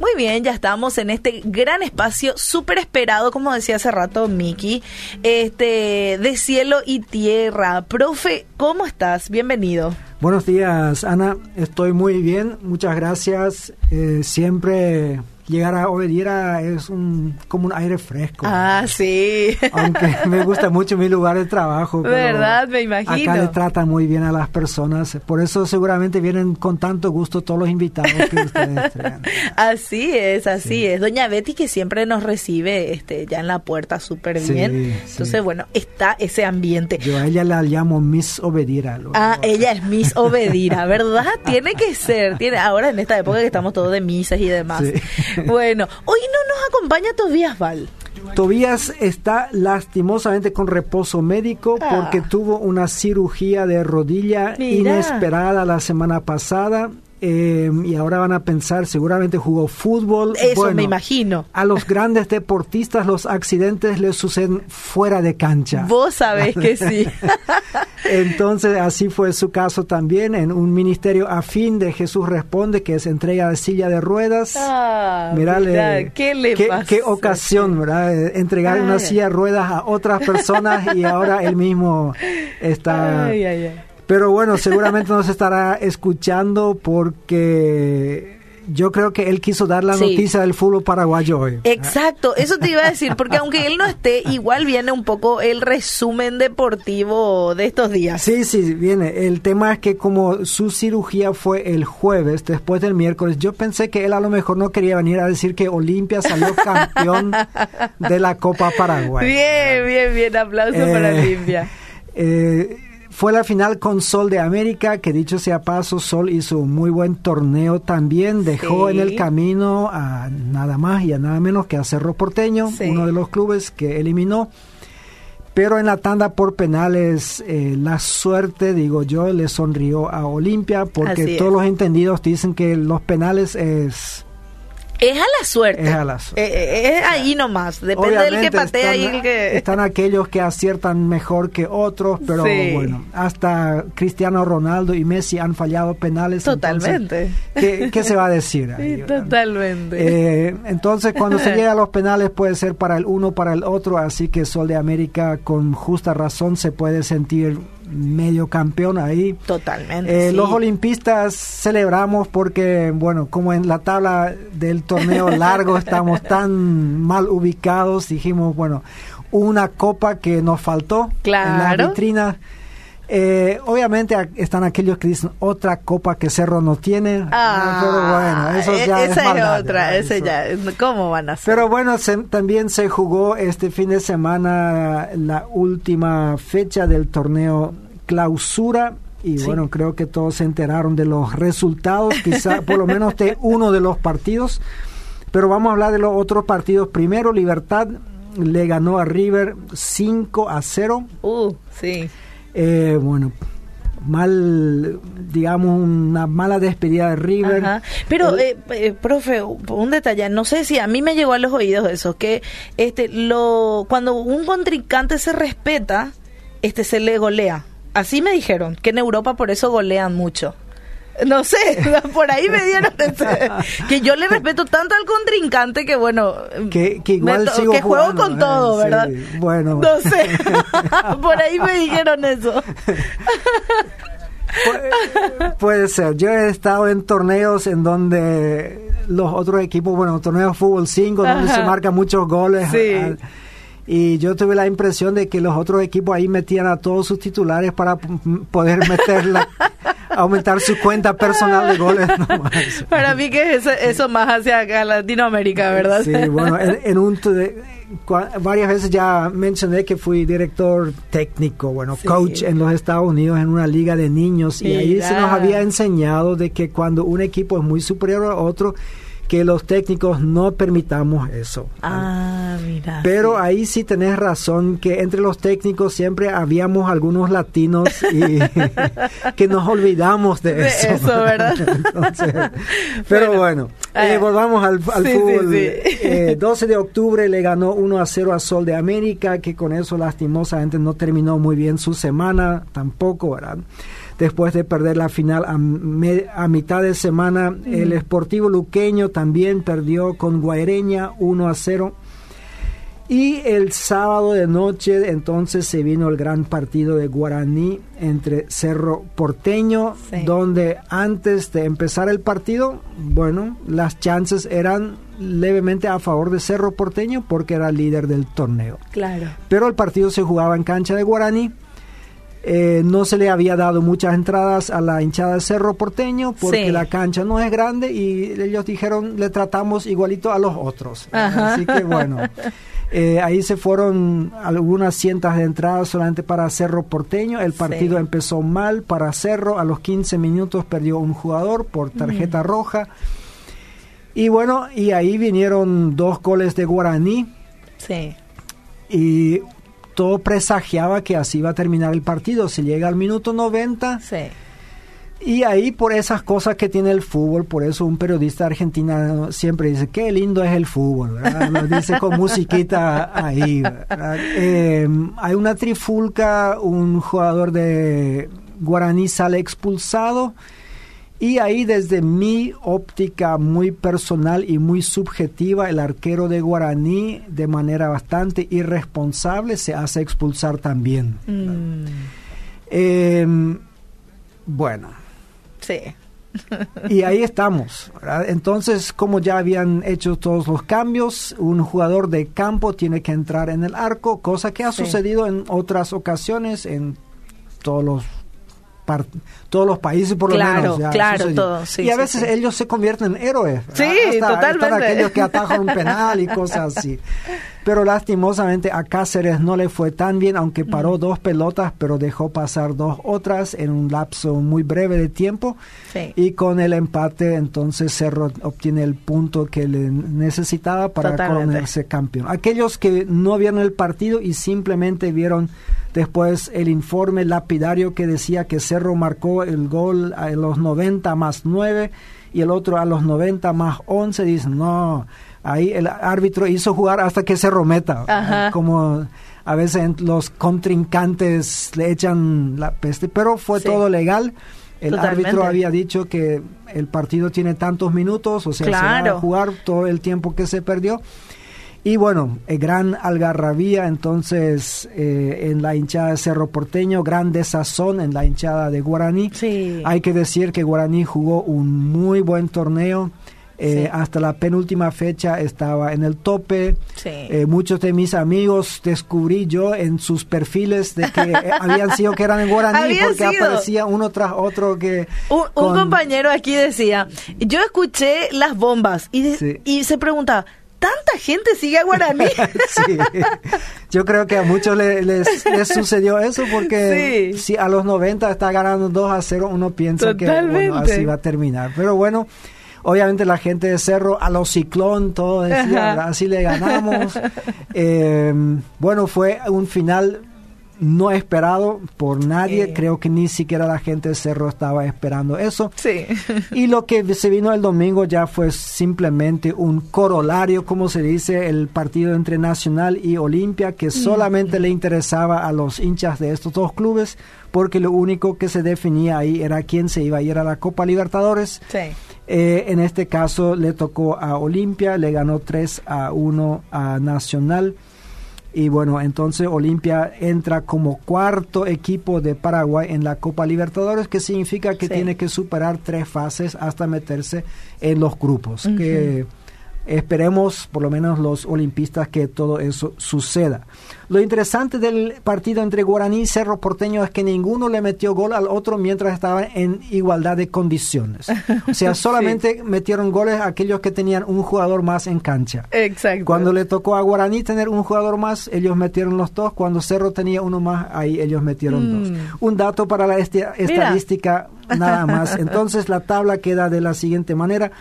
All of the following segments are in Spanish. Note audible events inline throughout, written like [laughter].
Muy bien, ya estamos en este gran espacio súper esperado, como decía hace rato Miki, este, de cielo y tierra. Profe, ¿cómo estás? Bienvenido. Buenos días, Ana. Estoy muy bien. Muchas gracias. Eh, siempre llegar a Obediera es un, como un aire fresco. Ah, sí. Aunque [laughs] me gusta mucho mi lugar de trabajo. ¿Verdad? Me imagino. Acá le tratan muy bien a las personas. Por eso seguramente vienen con tanto gusto todos los invitados que ustedes [laughs] traen. Así es, así es. Doña Betty que siempre nos recibe este ya en la puerta súper bien. Entonces, bueno, está ese ambiente. Yo a ella la llamo Miss Obedira. Ah, ella es Miss Obedira, ¿verdad? tiene que ser. Tiene, ahora en esta época que estamos todos de misas y demás. [laughs] Bueno, hoy no nos acompaña Tobías Val. Tobías está lastimosamente con reposo médico Ah. porque tuvo una cirugía de rodilla Mira. inesperada la semana pasada. Eh, y ahora van a pensar, seguramente jugó fútbol. Eso Bueno, me imagino. A los grandes deportistas los accidentes les suceden fuera de cancha. Vos sabés que [laughs] sí. Entonces, así fue su caso también en un ministerio afín de Jesús Responde, que es entrega de silla de ruedas. Ah, Mirale, mira, ¿qué le pasa? qué ocasión, ¿verdad? Eh, Entregar una Ay. silla de ruedas a otras personas y ahora él mismo está... Ay. Pero bueno, seguramente nos estará escuchando porque yo creo que él quiso dar la Sí. noticia del fútbol paraguayo hoy. Exacto, eso te iba a decir, porque aunque él no esté, igual viene un poco el resumen deportivo de estos días. Sí, sí, viene. El tema es que como su cirugía fue el jueves, después del miércoles, yo pensé que él a lo mejor no quería venir a decir que Olimpia salió [laughs] campeón de la Copa Paraguay. Bien, bien, bien, aplauso Eh, para Olimpia. Eh, fue la final con Sol de América, que dicho sea paso, Sol hizo un muy buen torneo también, dejó Sí. en el camino a nada más y a nada menos que a Cerro Porteño, Sí. uno de los clubes que eliminó. Pero en la tanda por penales, eh, la suerte, digo yo, le sonrió a Olimpia, porque todos los entendidos dicen que los penales es... Es a la suerte. Es a la suerte. Eh, eh, es ahí nomás. Depende del que patea y están, el que. están aquellos que aciertan mejor que otros, pero Sí. bueno, hasta Cristiano Ronaldo y Messi han fallado penales. Totalmente. entonces, ¿qué, qué se va a decir? [laughs] ahí, Sí, totalmente. Eh, entonces, cuando se [laughs] llega a los penales puede ser para el uno, para el otro, así que Sol de América con justa razón se puede sentir medio campeón ahí. Totalmente. Eh, sí. Los olimpistas celebramos porque, bueno, como en la tabla del torneo largo [laughs] estamos tan mal ubicados, dijimos, bueno, una copa que nos faltó en la vitrina. Eh, obviamente están aquellos que dicen otra copa que Cerro no tiene, Ah, pero bueno, eso e- ya es esa es, maldad, otra, ese ya. ¿Cómo van a ser? pero bueno, se- también se jugó este fin de semana la última fecha del torneo clausura. Y Sí. bueno, creo que todos se enteraron de los resultados, quizá [laughs] por lo menos de uno de los partidos. Pero vamos a hablar de los otros partidos. Primero, Libertad le ganó a River 5 a 0. Uh, sí. Eh, bueno, mal, digamos, una mala despedida de River. Ajá. Pero, El- eh, eh, profe, un detalle, no sé si a mí me llegó a los oídos eso, que este, lo, cuando un contrincante se respeta, este, se le golea. Así me dijeron, que en Europa por eso golean mucho. No sé, [laughs] por ahí me dieron [laughs] ese- que yo le respeto tanto al contrincante que bueno, que, que igual sigo que juego jugando, con ¿eh? todo, Sí, ¿verdad? bueno, No sé, [laughs] por ahí me dijeron eso. Pu- puede ser. Yo he estado en torneos en donde los otros equipos, bueno, torneos de fútbol 5, donde Ajá. se marcan muchos goles. Sí. ah, Y yo tuve la impresión de que los otros equipos ahí metían a todos sus titulares para poder [laughs] meterla, aumentar su cuenta personal de goles. nomás. [laughs] Para mí que es eso, más hacia acá Latinoamérica, ¿verdad? Sí, bueno, en, en un varias veces ya mencioné que fui director técnico, bueno, Sí. coach en los Estados Unidos en una liga de niños y ahí se nos había enseñado de que cuando un equipo es muy superior a otro, que los técnicos no permitamos eso. Ah, mira. Pero ahí sí tenés razón que entre los técnicos siempre habíamos algunos latinos y [laughs] que nos olvidamos de, De eso. eso, ¿verdad? [laughs] Entonces, [laughs] pero Bueno. bueno, eh, Ah. volvamos al, al Sí, sí, fútbol. sí. Eh, 12 de octubre le ganó 1 a 0 a Sol de América, que con eso lastimosamente no terminó muy bien su semana, tampoco, ¿verdad? Después de perder la final a, a mitad de semana. El Sportivo Luqueño también perdió con Guaireña 1 a 0. Y el sábado de noche entonces se vino el gran partido de Guaraní entre Cerro Porteño, donde antes de empezar el partido, bueno, las chances eran levemente a favor de Cerro Porteño porque era líder del torneo. Claro. Pero el partido se jugaba en cancha de Guaraní. Eh, no se le había dado muchas entradas a la hinchada de Cerro Porteño porque la cancha no es grande y ellos dijeron le tratamos igualito a los otros. Así que bueno. [laughs] Eh, ahí se fueron algunas cientos de entradas solamente para Cerro Porteño. El partido empezó mal para Cerro. A los 15 minutos perdió un jugador por tarjeta roja. Y bueno, y ahí vinieron dos goles de Guaraní. Sí. Y todo presagiaba que así iba a terminar el partido. Se llega al minuto 90. Sí y ahí por esas cosas que tiene el fútbol, por eso un periodista argentino siempre dice, qué lindo es el fútbol, Lo dice con [laughs] musiquita ahí. Eh, hay una trifulca, un jugador de Guaraní sale expulsado y ahí desde mi óptica muy personal y muy subjetiva, el arquero de Guaraní de manera bastante irresponsable se hace expulsar también. Mm. Eh, bueno Sí. y ahí [laughs] estamos. Entonces, como ya habían hecho todos los cambios, un jugador de campo tiene que entrar en el arco, cosa que ha sucedido en otras ocasiones en todos los todos los países por lo menos. claro, y a veces ellos se convierten en héroes. Sí, totalmente. aquellos que atajan un penal y cosas así. Pero lastimosamente a Cáceres no le fue tan bien, aunque paró dos pelotas, pero dejó pasar dos otras en un lapso muy breve de tiempo. Y con el empate, entonces Cerro obtiene el punto que le necesitaba para coronarse campeón. Aquellos que no vieron el partido y simplemente vieron después el informe lapidario que decía que Cerro marcó el gol a los 90 más 9 y el otro a los 90 más 11, dicen, no, ahí el árbitro hizo jugar hasta que se rometa, como a veces los contrincantes le echan la peste, pero fue todo legal. El árbitro había dicho que el partido tiene tantos minutos, o sea, se va a jugar todo el tiempo que se perdió. Y bueno, el gran algarrabía entonces eh, en la hinchada de Cerro Porteño, gran desazón en la hinchada de Guaraní. Hay que decir que Guaraní jugó un muy buen torneo. Eh, hasta la penúltima fecha estaba en el tope. Eh, muchos de mis amigos descubrí yo en sus perfiles de que [laughs] habían sido que eran en Guaraní porque aparecía uno tras otro que... Un, compañero aquí decía, yo escuché las bombas y, y se preguntaba, tanta gente sigue a Guaraní. [laughs] sí. Yo creo que a muchos les, sucedió eso porque si a los 90 está ganando 2 a 0, uno piensa que así va a terminar. Pero bueno, obviamente la gente de Cerro a los ciclón, todo decía, así le ganamos. Eh, bueno, fue un final no esperado por nadie. Creo que ni siquiera la gente de Cerro estaba esperando eso. Sí. [laughs] y lo que se vino el domingo ya fue simplemente un corolario, como se dice, el partido entre Nacional y Olimpia, que solamente le interesaba a los hinchas de estos dos clubes, porque lo único que se definía ahí era quién se iba a ir a la Copa Libertadores. Sí. Eh, en este caso le tocó a Olimpia, le ganó 3 a 1 a Nacional. Y bueno, entonces Olimpia entra como cuarto equipo de Paraguay en la Copa Libertadores, que significa que tiene que superar tres fases hasta meterse en los grupos. Que esperemos, por lo menos los olimpistas, que todo eso suceda. Lo interesante del partido entre Guaraní y Cerro Porteño es que ninguno le metió gol al otro mientras estaban en igualdad de condiciones. O sea, [laughs] solamente metieron goles aquellos que tenían un jugador más en cancha. Exacto. Cuando le tocó a Guaraní tener un jugador más, ellos metieron los dos. Cuando Cerro tenía uno más, ahí ellos metieron dos. Mm. Un dato para la estadística, nada más. [laughs] Entonces la tabla queda de la siguiente manera.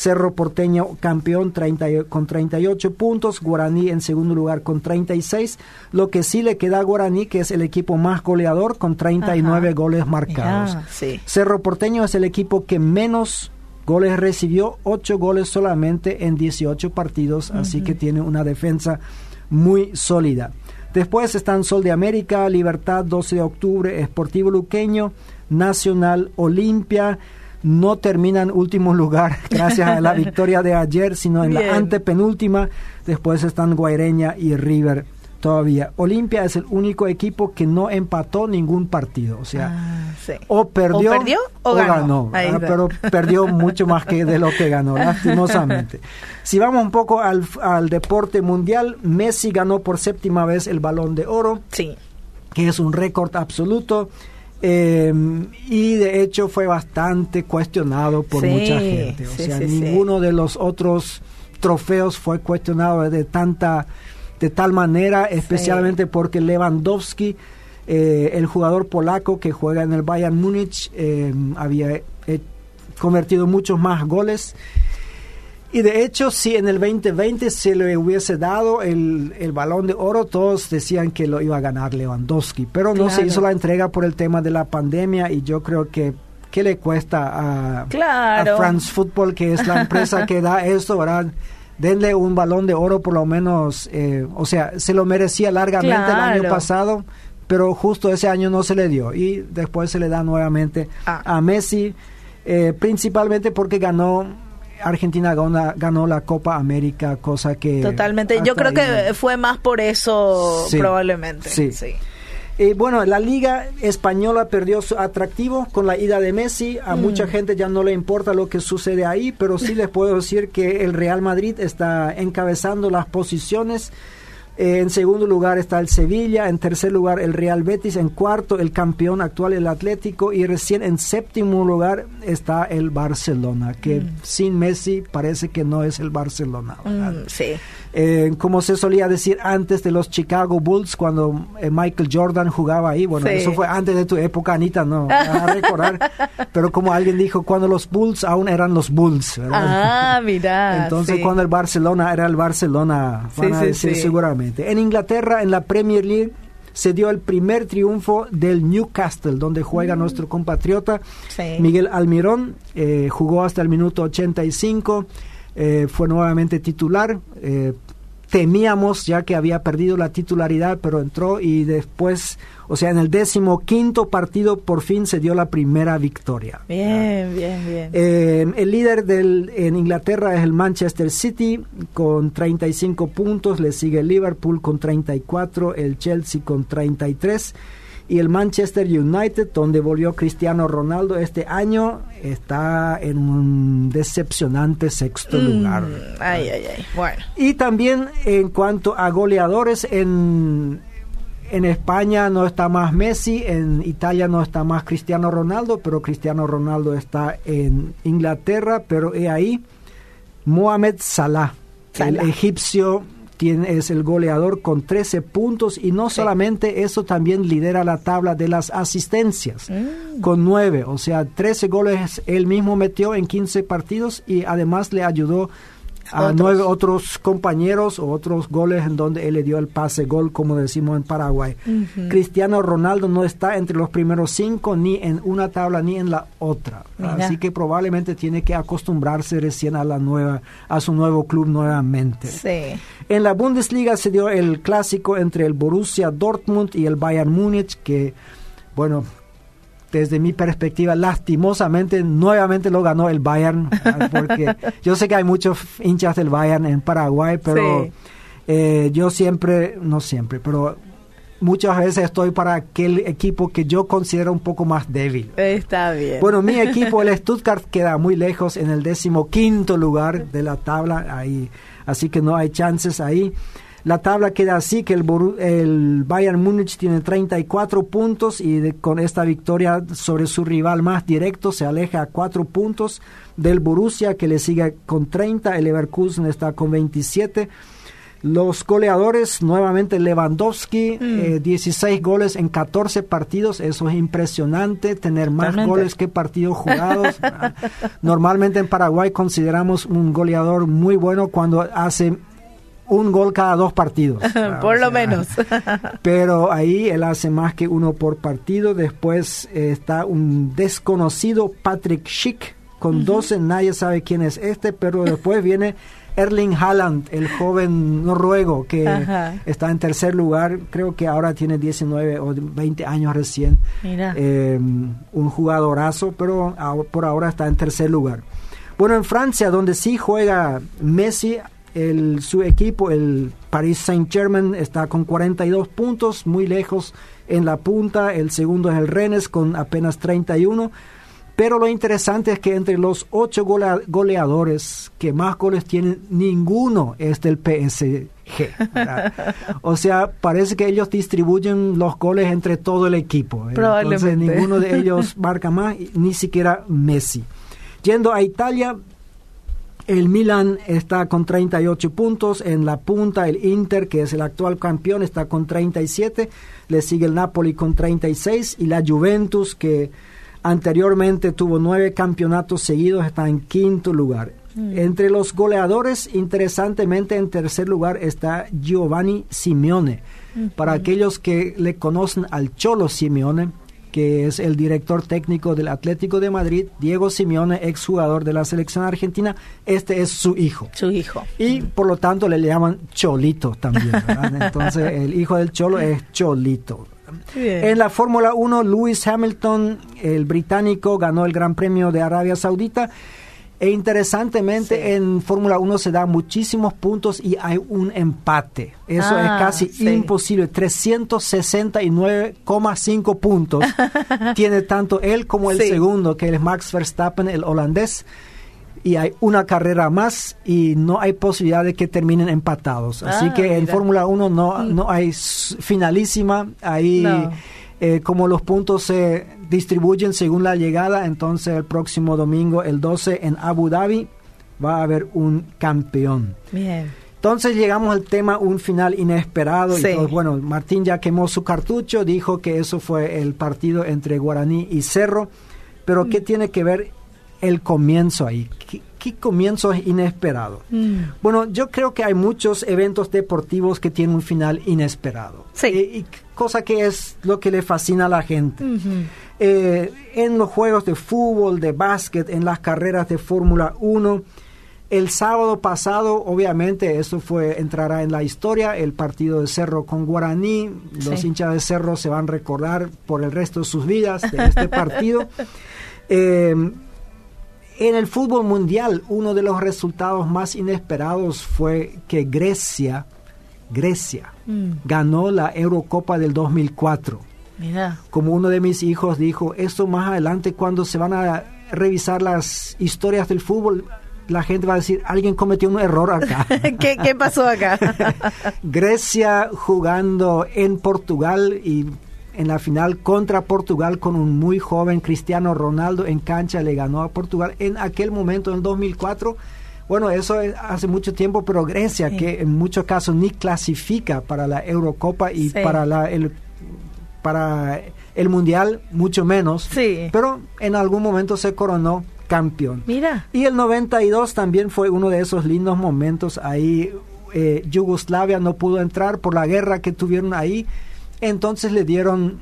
Cerro Porteño campeón 30, con 38 puntos, Guaraní en segundo lugar con 36, lo que sí le queda a Guaraní, que es el equipo más goleador con 39 goles marcados. Cerro Porteño es el equipo que menos goles recibió, 8 goles solamente en 18 partidos, así que tiene una defensa muy sólida. Después están Sol de América, Libertad 12 de octubre, Esportivo Luqueño, Nacional, Olimpia, no terminan último lugar [laughs] gracias a la victoria de ayer, sino en la antepenúltima. Después están Guaireña y River todavía. Olimpia es el único equipo que no empató ningún partido. O sea, Ah, o, perdió, o, ganó. Ah, pero perdió mucho más que de lo que ganó, [laughs] lastimosamente. Si vamos un poco al, al deporte mundial, Messi ganó por séptima vez el balón de oro. Sí. Que es un récord absoluto. Eh, y de hecho fue bastante cuestionado por Sí, mucha gente. O sí, sea, sí, ninguno de los otros trofeos fue cuestionado de tanta de tal manera, especialmente porque Lewandowski, eh, el jugador polaco que juega en el Bayern Múnich, eh, había eh, convertido muchos más goles. Y de hecho, si en el 2020 se le hubiese dado el, el balón de oro, todos decían que lo iba a ganar Lewandowski, pero no se hizo la entrega por el tema de la pandemia y yo creo que ¿qué le cuesta a, Claro. a France Football, que es la empresa que da esto, ¿verdad? Denle un balón de oro por lo menos, eh, o sea, se lo merecía largamente el año pasado, pero justo ese año no se le dio y después se le da nuevamente Ah. a Messi, eh, principalmente porque ganó Argentina ganó, ganó la Copa América, cosa que Totalmente. Yo creo que no. fue más por eso, Sí, probablemente. sí. sí. Eh, bueno, la liga española perdió su atractivo con la ida de Messi. A Mm. mucha gente ya no le importa lo que sucede ahí, pero sí les puedo decir que el Real Madrid está encabezando las posiciones. Eh, en segundo lugar está el Sevilla, en tercer lugar el Real Betis, en cuarto el campeón actual el Atlético y recién en séptimo lugar está el Barcelona, que sin Messi parece que no es el Barcelona. Mm, sí. Eh, como se solía decir antes de los Chicago Bulls, cuando eh, Michael Jordan jugaba ahí, bueno, Sí. eso fue antes de tu época, Anita, no, [laughs] a recordar, pero como alguien dijo, cuando los Bulls aún eran los Bulls, ¿verdad? Ah, [laughs] mira. Entonces, sí. cuando el Barcelona era el Barcelona, van Sí, a decir seguramente. En Inglaterra, en la Premier League, se dio el primer triunfo del Newcastle, donde juega nuestro compatriota Mm. Miguel Almirón. eh, jugó hasta el minuto 85, eh, fue nuevamente titular. eh, temíamos ya que había perdido la titularidad, pero entró y después, o sea, en el décimo quinto partido por fin se dio la primera victoria. Bien, bien, bien. Eh, el líder del, en Inglaterra es el Manchester City con 35 puntos, le sigue el Liverpool con 34, el Chelsea con 33 y el Manchester United, donde volvió Cristiano Ronaldo este año, está en un decepcionante sexto lugar. Mm, ay, ay, ay. Bueno. Y también en cuanto a goleadores, en, en España no está más Messi, en Italia no está más Cristiano Ronaldo, pero Cristiano Ronaldo está en Inglaterra, pero he ahí Mohamed Salah, Salah. el egipcio. Tiene, es el goleador con 13 puntos y no Sí. solamente eso, también lidera la tabla de las asistencias Mm. con 9, o sea, 13 goles él mismo metió en 15 partidos y además le ayudó a Otros. nueve otros compañeros o otros goles en donde él le dio el pase gol, como decimos en Paraguay. Cristiano Ronaldo no está entre los primeros cinco ni en una tabla ni en la otra. Mira. Así que probablemente tiene que acostumbrarse recién a la nueva, a su nuevo club nuevamente. Sí. En la Bundesliga se dio el clásico entre el Borussia Dortmund y el Bayern Múnich, que, bueno, desde mi perspectiva, lastimosamente, nuevamente lo ganó el Bayern, porque [laughs] yo sé que hay muchos hinchas del Bayern en Paraguay, pero Sí. eh, yo siempre, no siempre, pero muchas veces estoy para aquel equipo que yo considero un poco más débil. Está bien. Bueno, mi equipo, el [laughs] Stuttgart, queda muy lejos en el decimoquinto lugar de la tabla, ahí, así que no hay chances ahí. La tabla queda así, que el, el Bayern Múnich tiene 34 puntos y de- con esta victoria sobre su rival más directo se aleja a 4 puntos del Borussia que le sigue con 30, el Leverkusen está con 27. Los goleadores, nuevamente Lewandowski, eh, 16 goles en 14 partidos, eso es impresionante, tener más goles que partidos [laughs] jugados. Normalmente en Paraguay consideramos un goleador muy bueno cuando hace un gol cada dos partidos. [laughs] Por lo sea, menos. [laughs] pero ahí él hace más que uno por partido. Después eh, está un desconocido Patrick Schick, con 12 nadie sabe quién es este, pero después viene Erling Haaland, el joven noruego que está en tercer lugar, creo que ahora tiene 19 o 20 años recién. Eh, un jugadorazo, pero por ahora está en tercer lugar. Bueno, en Francia, donde sí juega Messi, el, su equipo, el Paris Saint-Germain, está con 42 puntos, muy lejos en la punta. El segundo es el Rennes con apenas 31. Pero lo interesante es que entre los ocho goleadores que más goles tienen, ninguno es del PSG. [laughs] o sea, parece que ellos distribuyen los goles entre todo el equipo. Entonces ninguno de ellos [laughs] marca más, ni siquiera Messi. Yendo a Italia, el Milan está con 38 puntos. En la punta, el Inter, que es el actual campeón, está con 37. Le sigue el Napoli con 36. Y la Juventus, que Anteriormente tuvo nueve campeonatos seguidos, está en quinto lugar. Mm. Entre los goleadores, interesantemente, en tercer lugar está Giovanni Simeone. Para aquellos que le conocen al Cholo Simeone, que es el director técnico del Atlético de Madrid, Diego Simeone, exjugador de la selección argentina, este es su hijo. Su hijo. Y por lo tanto le llaman Cholito también. [laughs] Entonces el hijo del Cholo es Cholito. En la Fórmula 1, Lewis Hamilton, el británico, ganó el Gran Premio de Arabia Saudita. E interesantemente, en Fórmula 1 se dan muchísimos puntos y hay un empate. Eso es ah, casi imposible. 369,5 puntos [laughs] tiene tanto él como el segundo, que es Max Verstappen, el holandés y hay una carrera más y no hay posibilidad de que terminen empatados. Así ah, que en Fórmula 1 no, mm. no hay finalísima, ahí eh, como los puntos se distribuyen según la llegada, entonces el próximo domingo, el 12 en Abu Dhabi, va a haber un campeón. Bien. Entonces llegamos al tema un final inesperado. Y bueno, Martín ya quemó su cartucho, dijo que eso fue el partido entre Guaraní y Cerro. Pero ¿qué mm. tiene que ver el comienzo ahí. ¿Qué, comienzo es inesperado? Mm. Bueno, yo creo que hay muchos eventos deportivos que tienen un final inesperado. Sí. Y, cosa que es lo que le fascina a la gente. Eh, en los juegos de fútbol, de básquet, en las carreras de Fórmula 1, el sábado pasado, obviamente, eso fue entrará en la historia, el partido de Cerro con Guaraní. Los hinchas de Cerro se van a recordar por el resto de sus vidas de este [laughs] partido. Eh, en el fútbol mundial, uno de los resultados más inesperados fue que Grecia, Grecia, mm. ganó la Eurocopa del 2004. Mira. Como uno de mis hijos dijo, esto más adelante cuando se van a revisar las historias del fútbol, la gente va a decir, alguien cometió un error acá. [laughs] ¿Qué, ¿Qué, pasó acá? [laughs] Grecia jugando en Portugal y en la final contra Portugal con un muy joven Cristiano Ronaldo en cancha, le ganó a Portugal en aquel momento, en 2004. Bueno, eso es hace mucho tiempo, pero Grecia, que en muchos casos ni clasifica para la Eurocopa y para, la, el, para el Mundial, mucho menos. Sí. Pero en algún momento se coronó campeón. Mira. Y el 92 también fue uno de esos lindos momentos ahí. Eh, Yugoslavia no pudo entrar por la guerra que tuvieron ahí entonces le dieron,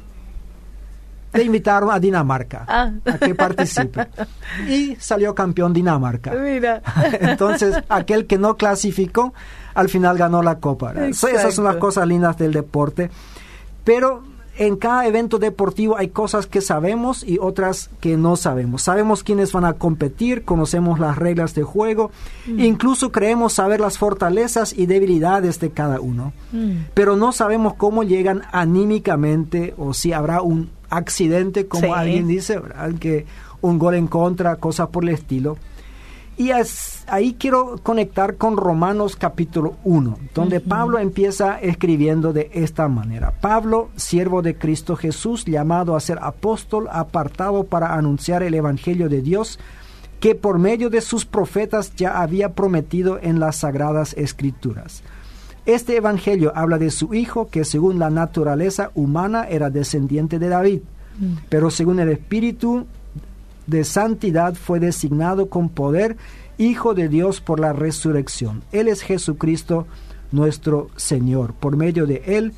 le invitaron a Dinamarca ah. a que participe. Y salió campeón Dinamarca. Mira. [laughs] Entonces, aquel que no clasificó, al final ganó la copa. Esas son las cosas lindas del deporte. Pero en cada evento deportivo hay cosas que sabemos y otras que no sabemos. Sabemos quiénes van a competir, conocemos las reglas de juego, mm. incluso creemos saber las fortalezas y debilidades de cada uno, mm. pero no sabemos cómo llegan anímicamente o si habrá un accidente, como alguien dice, que un gol en contra, cosas por el estilo. Y ahí quiero conectar con Romanos capítulo 1, donde Pablo empieza escribiendo de esta manera. Pablo, siervo de Cristo Jesús, llamado a ser apóstol, apartado para anunciar el Evangelio de Dios, que por medio de sus profetas ya había prometido en las sagradas escrituras. Este Evangelio habla de su Hijo, que según la naturaleza humana era descendiente de David, mm. pero según el Espíritu de santidad fue designado con poder Hijo de Dios por la resurrección. Él es Jesucristo nuestro Señor. Por medio de Él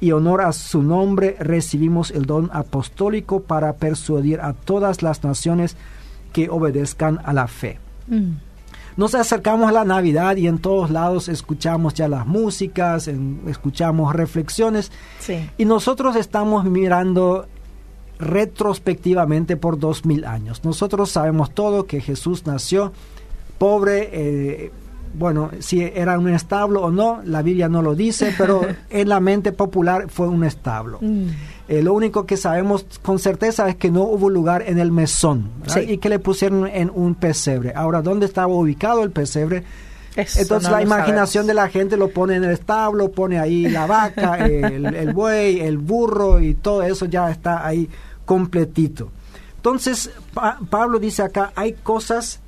y honor a su nombre recibimos el don apostólico para persuadir a todas las naciones que obedezcan a la fe. Nos acercamos a la Navidad y en todos lados escuchamos ya las músicas, escuchamos reflexiones y nosotros estamos mirando retrospectivamente por dos mil años. Nosotros sabemos todo que Jesús nació pobre, eh, bueno, si era un establo o no, la Biblia no lo dice, pero [laughs] en la mente popular fue un establo. Mm. Eh, lo único que sabemos con certeza es que no hubo lugar en el mesón y que le pusieron en un pesebre. Ahora, ¿dónde estaba ubicado el pesebre? Entonces la imaginación de la gente lo pone en el establo, pone ahí la vaca, [laughs] el, buey, el burro y todo eso ya está ahí completito. Entonces Pablo dice acá, hay cosas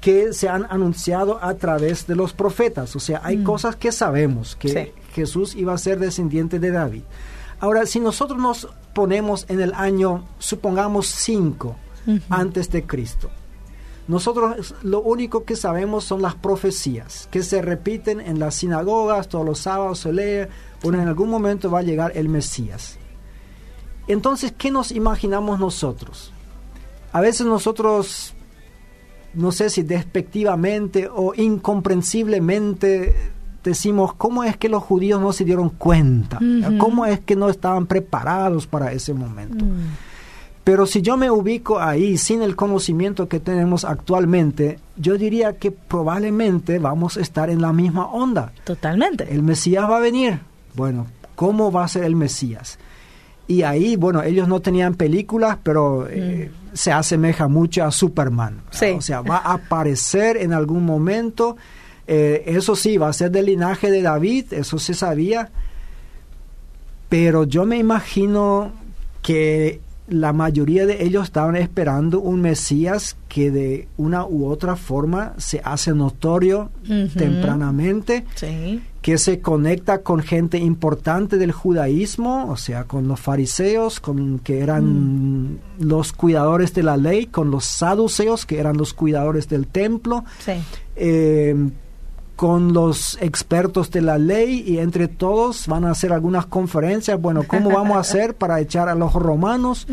que se han anunciado a través de los profetas. O sea, hay mm. cosas que sabemos, que Jesús iba a ser descendiente de David. Ahora, si nosotros nos ponemos en el año, supongamos 5 antes de Cristo, nosotros lo único que sabemos son las profecías que se repiten en las sinagogas, todos los sábados se lee, bueno, en algún momento va a llegar el Mesías. Entonces, ¿qué nos imaginamos nosotros? A veces nosotros no sé si despectivamente o incomprensiblemente decimos, ¿cómo es que los judíos no se dieron cuenta? ¿Cómo es que no estaban preparados para ese momento? Mm. Pero si yo me ubico ahí sin el conocimiento que tenemos actualmente, yo diría que probablemente vamos a estar en la misma onda. Totalmente. El Mesías va a venir. Bueno, ¿cómo va a ser el Mesías? Y ahí, bueno, ellos no tenían películas, pero eh, mm. se asemeja mucho a Superman. O sea, va a aparecer en algún momento. Eh, eso sí, va a ser del linaje de David, eso se sabía. Pero yo me imagino que la mayoría de ellos estaban esperando un Mesías que de una u otra forma se hace notorio tempranamente, que se conecta con gente importante del judaísmo, o sea, con los fariseos, con que eran mm. los cuidadores de la ley, con los saduceos, que eran los cuidadores del templo. Eh, con los expertos de la ley y entre todos van a hacer algunas conferencias. Bueno, ¿cómo vamos a [laughs] hacer para echar a los romanos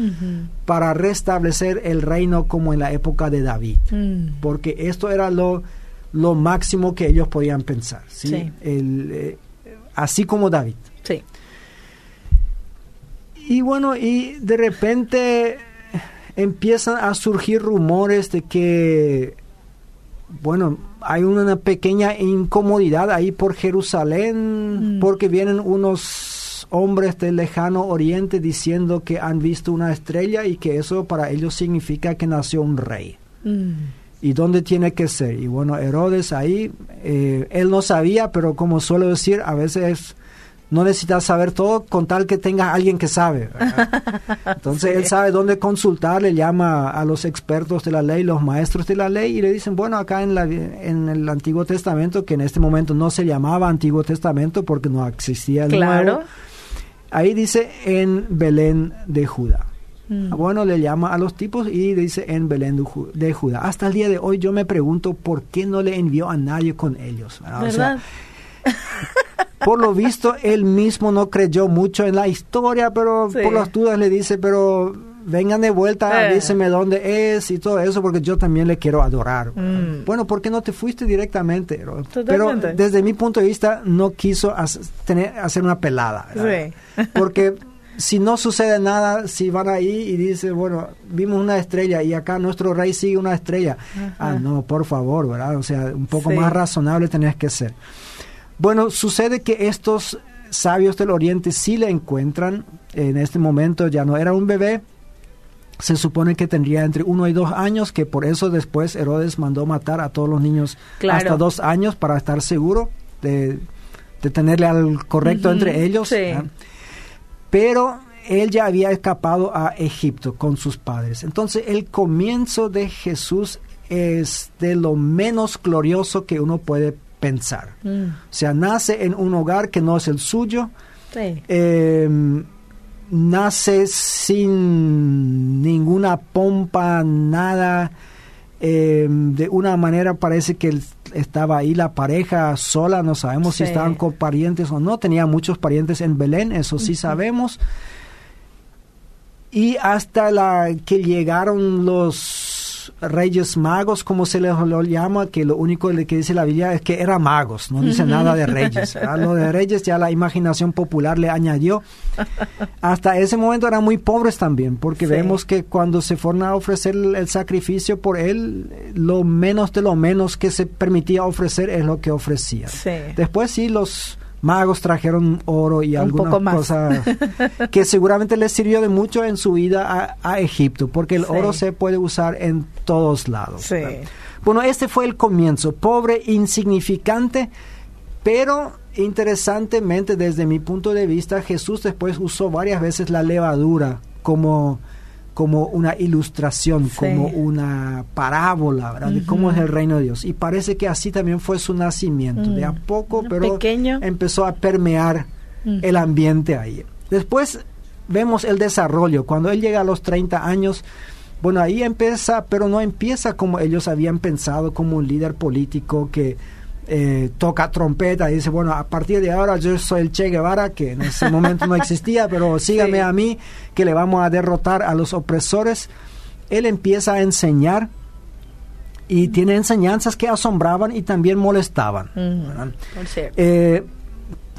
para restablecer el reino como en la época de David? Mm. Porque esto era lo, lo máximo que ellos podían pensar. ¿sí? Eh, así como David. Sí. Y bueno, y de repente empiezan a surgir rumores de que, bueno, hay una pequeña incomodidad ahí por Jerusalén, mm. porque vienen unos hombres del lejano oriente diciendo que han visto una estrella y que eso para ellos significa que nació un rey. Mm. ¿Y dónde tiene que ser? Y bueno, Herodes ahí, eh, él no sabía, pero como suelo decir, a veces no necesitas saber todo con tal que tengas alguien que sabe. [laughs] Entonces él sabe dónde consultar, le llama a los expertos de la ley, los maestros de la ley, y le dicen, bueno, acá en, la, en el Antiguo Testamento, que en este momento no se llamaba Antiguo Testamento porque no existía el claro. ahí dice en Belén de Judá. Mm. Bueno, le llama a los tipos y dice en Belén de Judá. Hasta el día de hoy yo me pregunto por qué no le envió a nadie con ellos. ¿verdad? [laughs] por lo visto, él mismo no creyó mucho en la historia, pero por las dudas le dice, pero vengan de vuelta, eh. díseme dónde es y todo eso, porque yo también le quiero adorar. Mm. Bueno, ¿por qué no te fuiste directamente? Pero desde mi punto de vista, no quiso hacer, tener, hacer una pelada. [laughs] Porque si no sucede nada, si van ahí y dicen, bueno, vimos una estrella y acá nuestro rey sigue una estrella. Ah, no, por favor, ¿verdad? O sea, un poco más razonable tenés que ser. Bueno, sucede que estos sabios del Oriente sí le encuentran. En este momento ya no era un bebé. Se supone que tendría entre uno y dos años, que por eso después Herodes mandó matar a todos los niños hasta dos años para estar seguro de, tenerle al correcto entre ellos. Pero él ya había escapado a Egipto con sus padres. Entonces el comienzo de Jesús es de lo menos glorioso que uno puede pensar. Mm. O sea, nace en un hogar que no es el suyo. Em, nace sin ninguna pompa, nada. Em, de una manera parece que estaba ahí la pareja sola, no sabemos si estaban con parientes o no. Tenía muchos parientes en Belén, eso sí sabemos. Y hasta la que llegaron los los reyes magos, como se les lo llama, que lo único que dice la Biblia es que eran magos, no dice nada de reyes. A lo de reyes ya la imaginación popular le añadió. Hasta ese momento eran muy pobres también, porque vemos que cuando se fueron a ofrecer el, sacrificio por él, lo menos de lo menos que se permitía ofrecer es lo que ofrecían. Después sí, los magos trajeron oro y algunas cosas [laughs] que seguramente les sirvió de mucho en su vida a, Egipto, porque el oro se puede usar en todos lados. Bueno, este fue el comienzo, pobre, insignificante, pero interesantemente desde mi punto de vista, Jesús después usó varias veces la levadura como como una ilustración, como una parábola, ¿verdad? De cómo es el reino de Dios. Y parece que así también fue su nacimiento, de a mm. poco, pero empezó a permear el ambiente ahí. Después vemos el desarrollo, cuando él llega a los 30 años, bueno, ahí empieza, pero no empieza como ellos habían pensado, como un líder político que eh, toca trompeta y dice, bueno, a partir de ahora yo soy el Che Guevara, que en ese momento no existía, pero [laughs] sígame a mí, que le vamos a derrotar a los opresores. Él empieza a enseñar y tiene enseñanzas que asombraban y también molestaban. Eh,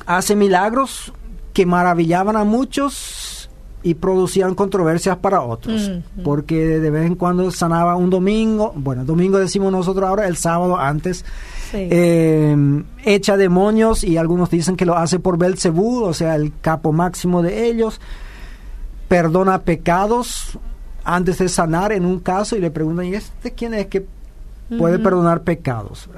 hace milagros que maravillaban a muchos y producían controversias para otros, porque de vez en cuando sanaba un domingo, bueno, domingo decimos nosotros ahora, el sábado antes eh, echa demonios y algunos dicen que lo hace por Belcebú, o sea, el capo máximo de ellos. Perdona pecados antes de sanar en un caso y le preguntan, ¿y este quién es que puede perdonar pecados?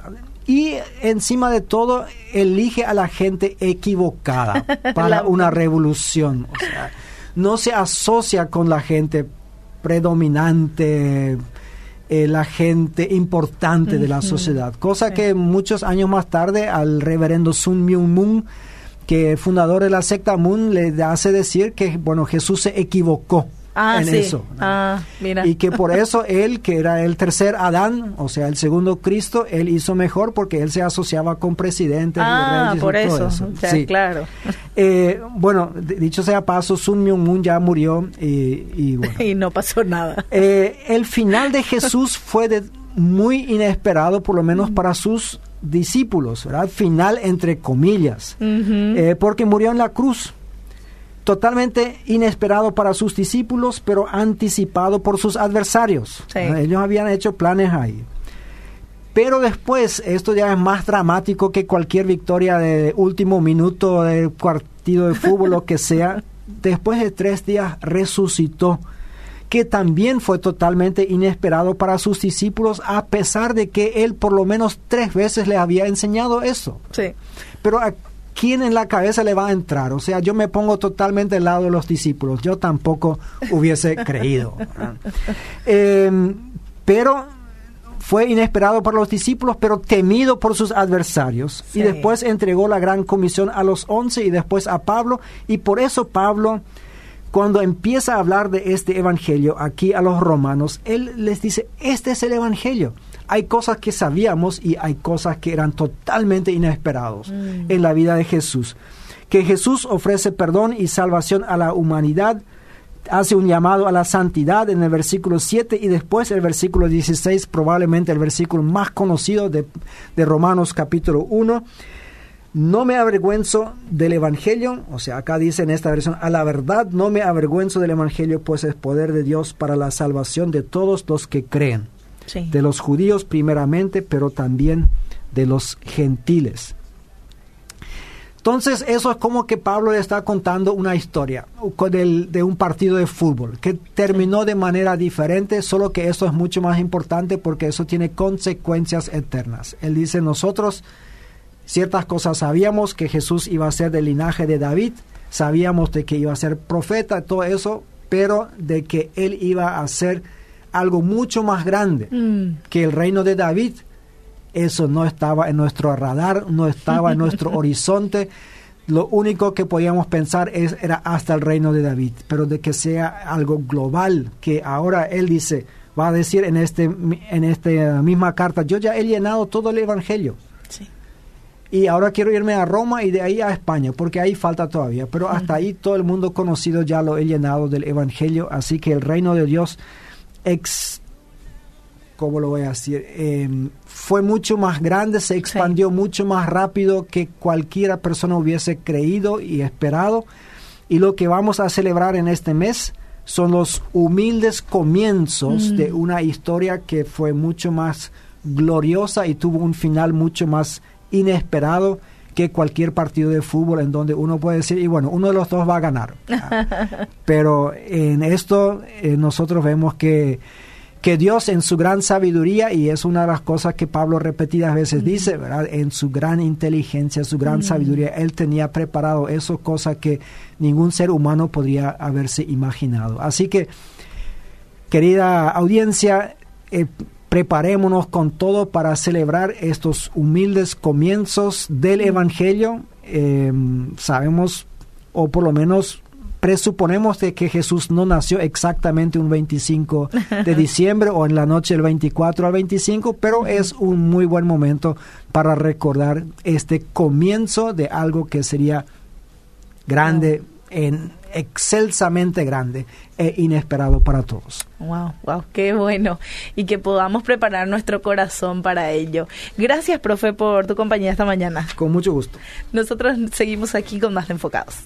Y encima de todo, elige a la gente equivocada [laughs] para una revolución. O sea, no se asocia con la gente predominante, eh, la gente importante de la sociedad. Cosa que muchos años más tarde al reverendo Sun Myung Moon, que fundador de la secta Moon, le hace decir que, bueno, Jesús se equivocó ah, en eso. Ah, y que por eso él, que era el tercer Adán, o sea, el segundo Cristo, él hizo mejor porque él se asociaba con presidentes ah, y por eso. sí. claro. [laughs] Eh, bueno, dicho sea paso, Sun Myung Moon ya murió y, [laughs] y, no pasó nada. Eh, el final de Jesús [laughs] fue de muy inesperado, por lo menos para sus discípulos, ¿verdad? Final entre comillas, eh, porque murió en la cruz totalmente inesperado para sus discípulos, pero anticipado por sus adversarios. Ellos habían hecho planes ahí. Pero después, esto ya es más dramático que cualquier victoria de último minuto del partido de fútbol, lo que sea. [laughs] Después de tres días resucitó, que también fue totalmente inesperado para sus discípulos, a pesar de que él por lo menos tres veces le había enseñado eso. Sí. Pero ¿quién en la cabeza le va a entrar? O sea, yo me pongo totalmente al lado de los discípulos. Yo tampoco hubiese [laughs] creído. Em, pero fue inesperado para los discípulos, pero temido por sus adversarios. Y después entregó la gran comisión a los once y después a Pablo. Y por eso Pablo, cuando empieza a hablar de este evangelio aquí a los romanos, él les dice, este es el evangelio hay cosas que sabíamos y hay cosas que eran totalmente inesperados mm. en la vida de Jesús. Que Jesús ofrece perdón y salvación a la humanidad, hace un llamado a la santidad en el versículo 7 y después el versículo 16, probablemente el versículo más conocido de, de Romanos capítulo 1. No me avergüenzo del Evangelio, o sea, acá dice en esta versión, a la verdad no me avergüenzo del Evangelio, pues es poder de Dios para la salvación de todos los que creen de los judíos primeramente, pero también de los gentiles. Entonces, eso es como que Pablo le está contando una historia de un partido de fútbol que terminó de manera diferente, solo que eso es mucho más importante porque eso tiene consecuencias eternas. Él dice, nosotros ciertas cosas sabíamos que Jesús iba a ser del linaje de David, sabíamos de que iba a ser profeta, todo eso, pero de que él iba a ser algo mucho más grande mm. que el reino de David. Eso no estaba en nuestro radar, no estaba en nuestro [laughs] horizonte. Lo único que podíamos pensar es, era hasta el reino de David, pero de que sea algo global, que ahora él dice, va a decir en, este, en esta misma carta, yo ya he llenado todo el Evangelio. Y ahora quiero irme a Roma y de ahí a España, porque ahí falta todavía. Pero hasta ahí todo el mundo conocido ya lo he llenado del Evangelio, así que el reino de Dios ¿cómo lo voy a decir? Em, fue mucho más grande, se expandió mucho más rápido que cualquiera persona hubiese creído y esperado. Y lo que vamos a celebrar en este mes son los humildes comienzos mm. de una historia que fue mucho más gloriosa y tuvo un final mucho más inesperado que cualquier partido de fútbol en donde uno puede decir, y bueno, uno de los dos va a ganar. [laughs] Pero en esto eh, nosotros vemos que que Dios en su gran sabiduría, y es una de las cosas que Pablo repetidas veces dice, ¿verdad? En su gran inteligencia, su gran sabiduría, Él tenía preparado eso, cosa que ningún ser humano podría haberse imaginado. Así que, querida audiencia, eh, preparémonos con todo para celebrar estos humildes comienzos del Evangelio. Eh, sabemos, o por lo menos presuponemos de que Jesús no nació exactamente un 25 de [laughs] diciembre o en la noche del 24 al 25, pero es un muy buen momento para recordar este comienzo de algo que sería grande, en, excelsamente grande e inesperado para todos. Wow, wow, qué bueno. Y que podamos preparar nuestro corazón para ello. Gracias, profe, por tu compañía esta mañana. Con mucho gusto. Nosotros seguimos aquí con más enfocados.